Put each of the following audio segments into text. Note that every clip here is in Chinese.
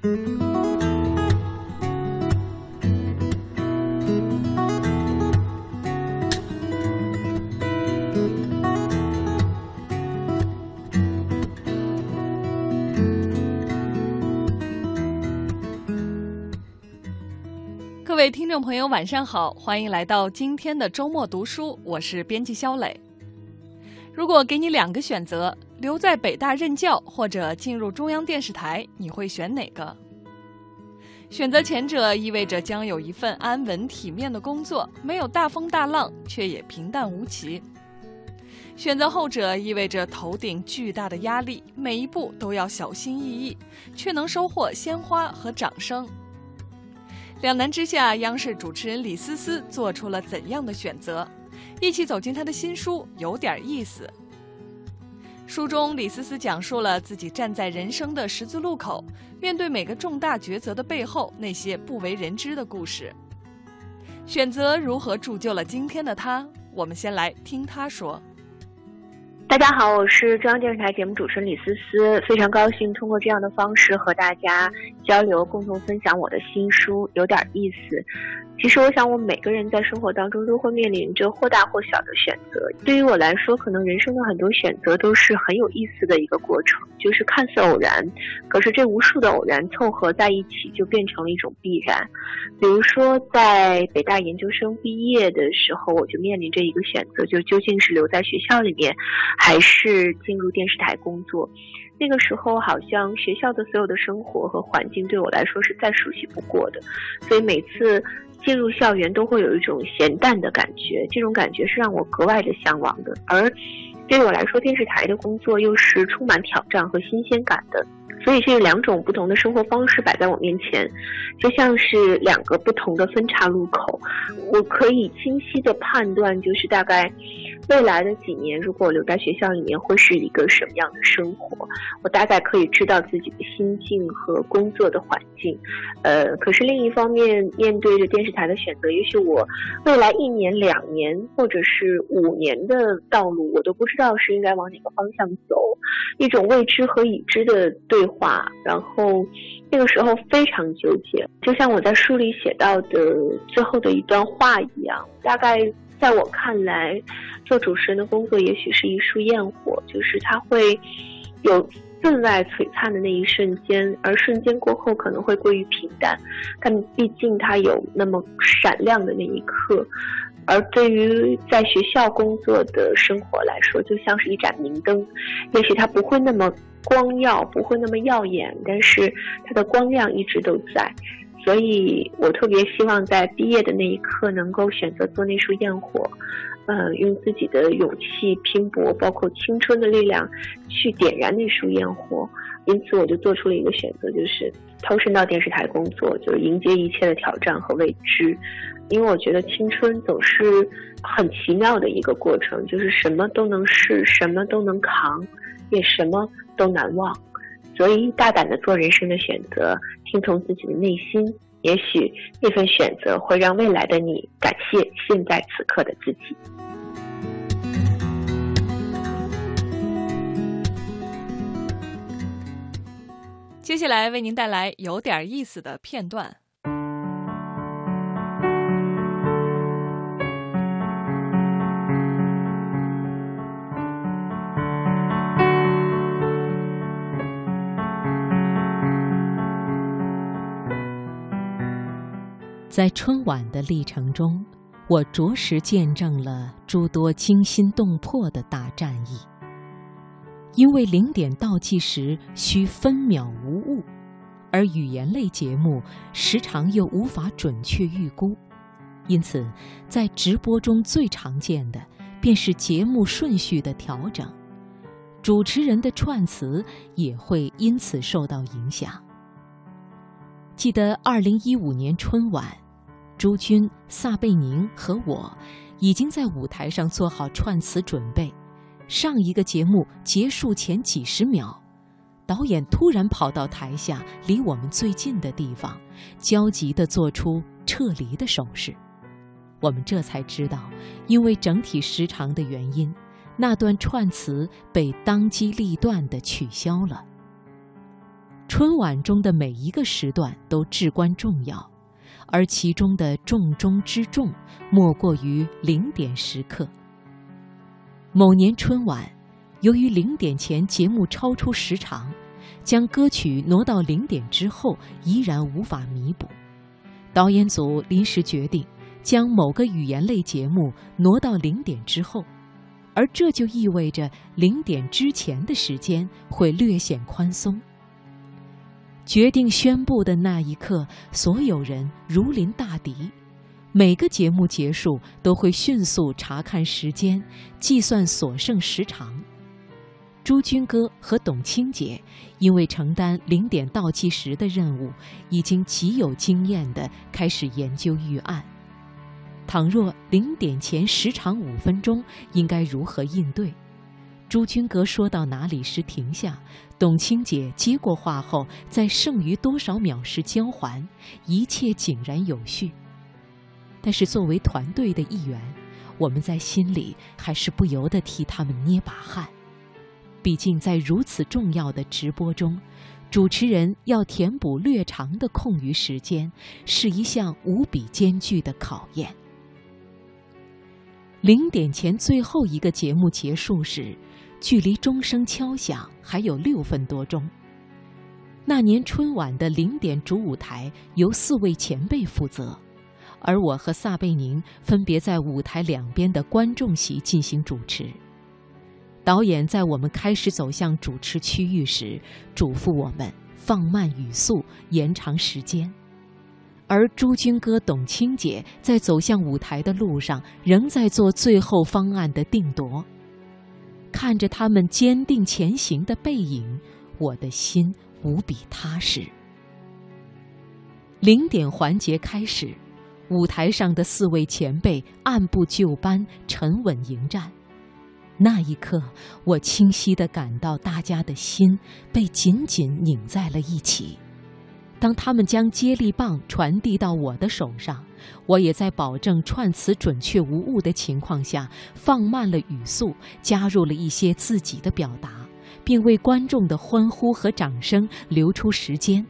各位听众朋友，晚上好，欢迎来到今天的周末读书，我是编辑肖磊。如果给你两个选择，留在北大任教或者进入中央电视台，你会选哪个？选择前者意味着将有一份安稳体面的工作，没有大风大浪，却也平淡无奇；选择后者意味着头顶巨大的压力，每一步都要小心翼翼，却能收获鲜花和掌声。两难之下，央视主持人李思思做出了怎样的选择？一起走进她的新书，有点意思。书中，李思思讲述了自己站在人生的十字路口，面对每个重大抉择的背后那些不为人知的故事。选择如何铸就了今天的他？我们先来听她说。大家好，我是中央电视台节目主持人李思思，非常高兴通过这样的方式和大家交流，共同分享我的新书，有点意思。其实，我想，我每个人在生活当中都会面临着或大或小的选择。对于我来说，可能人生的很多选择都是很有意思的一个过程，就是看似偶然，可是这无数的偶然凑合在一起，就变成了一种必然。比如说，在北大研究生毕业的时候，我就面临着一个选择，就究竟是留在学校里面，还是进入电视台工作。那个时候，好像学校的所有的生活和环境对我来说是再熟悉不过的，所以每次进入校园都会有一种咸淡的感觉，这种感觉是让我格外的向往的。而对我来说，电视台的工作又是充满挑战和新鲜感的。所以这两种不同的生活方式摆在我面前，就像是两个不同的分岔路口。我可以清晰的判断，就是大概未来的几年，如果留在学校里面，会是一个什么样的生活。我大概可以知道自己的心境和工作的环境。呃，可是另一方面，面对着电视台的选择，也许我未来一年、两年，或者是五年的道路，我都不知道是应该往哪个方向走。一种未知和已知的对。话，然后那个时候非常纠结，就像我在书里写到的最后的一段话一样。大概在我看来，做主持人的工作也许是一束焰火，就是它会有分外璀璨的那一瞬间，而瞬间过后可能会归于平淡。但毕竟它有那么闪亮的那一刻，而对于在学校工作的生活来说，就像是一盏明灯，也许它不会那么。光耀不会那么耀眼，但是它的光亮一直都在，所以我特别希望在毕业的那一刻能够选择做那束焰火，嗯，用自己的勇气拼搏，包括青春的力量去点燃那束焰火。因此，我就做出了一个选择，就是投身到电视台工作，就是迎接一切的挑战和未知。因为我觉得青春总是很奇妙的一个过程，就是什么都能试，什么都能扛。也什么都难忘，所以大胆的做人生的选择，听从自己的内心，也许那份选择会让未来的你感谢现在此刻的自己。接下来为您带来有点意思的片段。在春晚的历程中，我着实见证了诸多惊心动魄的大战役。因为零点倒计时需分秒无误，而语言类节目时常又无法准确预估，因此在直播中最常见的便是节目顺序的调整，主持人的串词也会因此受到影响。记得二零一五年春晚。朱军、撒贝宁和我已经在舞台上做好串词准备。上一个节目结束前几十秒，导演突然跑到台下离我们最近的地方，焦急地做出撤离的手势。我们这才知道，因为整体时长的原因，那段串词被当机立断地取消了。春晚中的每一个时段都至关重要，而其中的重中之重，莫过于零点时刻。某年春晚，由于零点前节目超出时长，将歌曲挪到零点之后依然无法弥补，导演组临时决定将某个语言类节目挪到零点之后，而这就意味着零点之前的时间会略显宽松。决定宣布的那一刻，所有人如临大敌。每个节目结束都会迅速查看时间，计算所剩时长。朱军哥和董卿姐因为承担零点倒计时的任务，已经极有经验地开始研究预案。倘若零点前时长五分钟，应该如何应对？朱军哥说到哪里时停下，董卿姐接过话后，在剩余多少秒时交还，一切井然有序。但是作为团队的一员，我们在心里还是不由得替他们捏把汗。毕竟在如此重要的直播中，主持人要填补略长的空余时间，是一项无比艰巨的考验。零点前最后一个节目结束时。距离钟声敲响还有六分多钟。那年春晚的零点主舞台由四位前辈负责，而我和撒贝宁分别在舞台两边的观众席进行主持。导演在我们开始走向主持区域时，嘱咐我们放慢语速，延长时间。而朱军哥、董卿姐在走向舞台的路上，仍在做最后方案的定夺。看着他们坚定前行的背影，我的心无比踏实。零点环节开始，舞台上的四位前辈按部就班、沉稳迎战。那一刻，我清晰地感到大家的心被紧紧拧在了一起。当他们将接力棒传递到我的手上，我也在保证串词准确无误的情况下，放慢了语速，加入了一些自己的表达，并为观众的欢呼和掌声留出时间。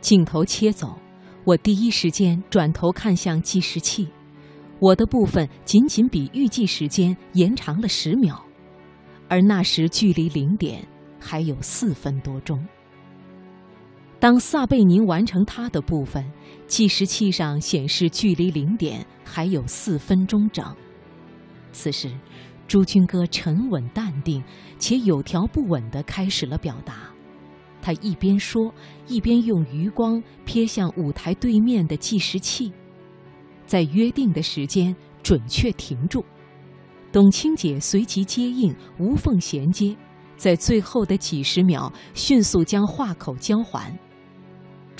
镜头切走，我第一时间转头看向计时器，我的部分仅仅比预计时间延长了十秒，而那时距离零点还有四分多钟。当撒贝宁完成他的部分，计时器上显示距离零点还有四分钟整。此时，朱军哥沉稳淡定且有条不紊地开始了表达。他一边说，一边用余光瞥向舞台对面的计时器，在约定的时间准确停住。董卿姐随即接应，无缝衔接，在最后的几十秒迅速将话口交还。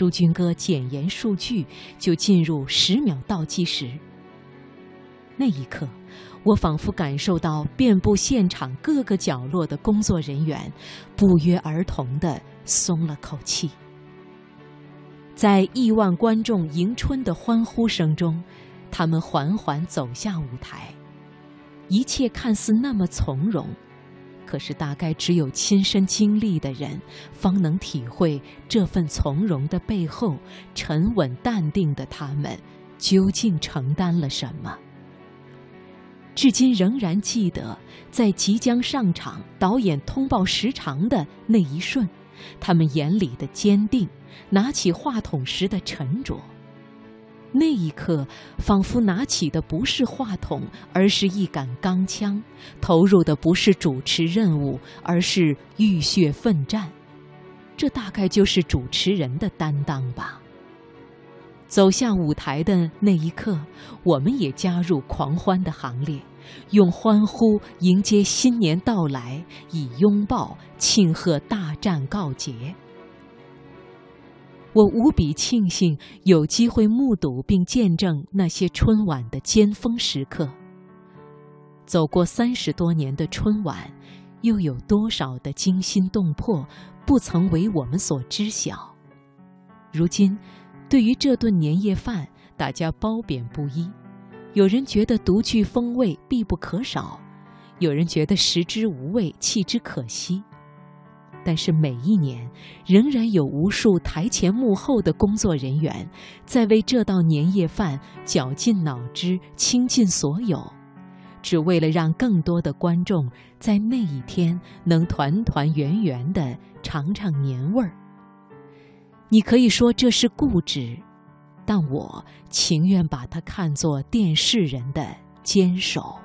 朱军哥检验数据，就进入十秒倒计时。那一刻，我仿佛感受到遍布现场各个角落的工作人员不约而同地松了口气。在亿万观众迎春的欢呼声中，他们缓缓走下舞台，一切看似那么从容。可是，大概只有亲身经历的人，方能体会这份从容的背后，沉稳淡定的他们究竟承担了什么。至今仍然记得，在即将上场，导演通报时长的那一瞬，他们眼里的坚定，拿起话筒时的沉着。那一刻，仿佛拿起的不是话筒，而是一杆钢枪；投入的不是主持任务，而是浴血奋战。这大概就是主持人的担当吧。走向舞台的那一刻，我们也加入狂欢的行列，用欢呼迎接新年到来，以拥抱庆贺大战告捷。我无比庆幸有机会目睹并见证那些春晚的尖峰时刻。走过三十多年的春晚，又有多少的惊心动魄不曾为我们所知晓？如今，对于这顿年夜饭，大家褒贬不一。有人觉得独具风味必不可少，有人觉得食之无味弃之可惜。但是每一年，仍然有无数台前幕后的工作人员，在为这道年夜饭绞尽脑汁、倾尽所有，只为了让更多的观众在那一天能团团圆圆的尝尝年味儿。你可以说这是固执，但我情愿把它看作电视人的坚守。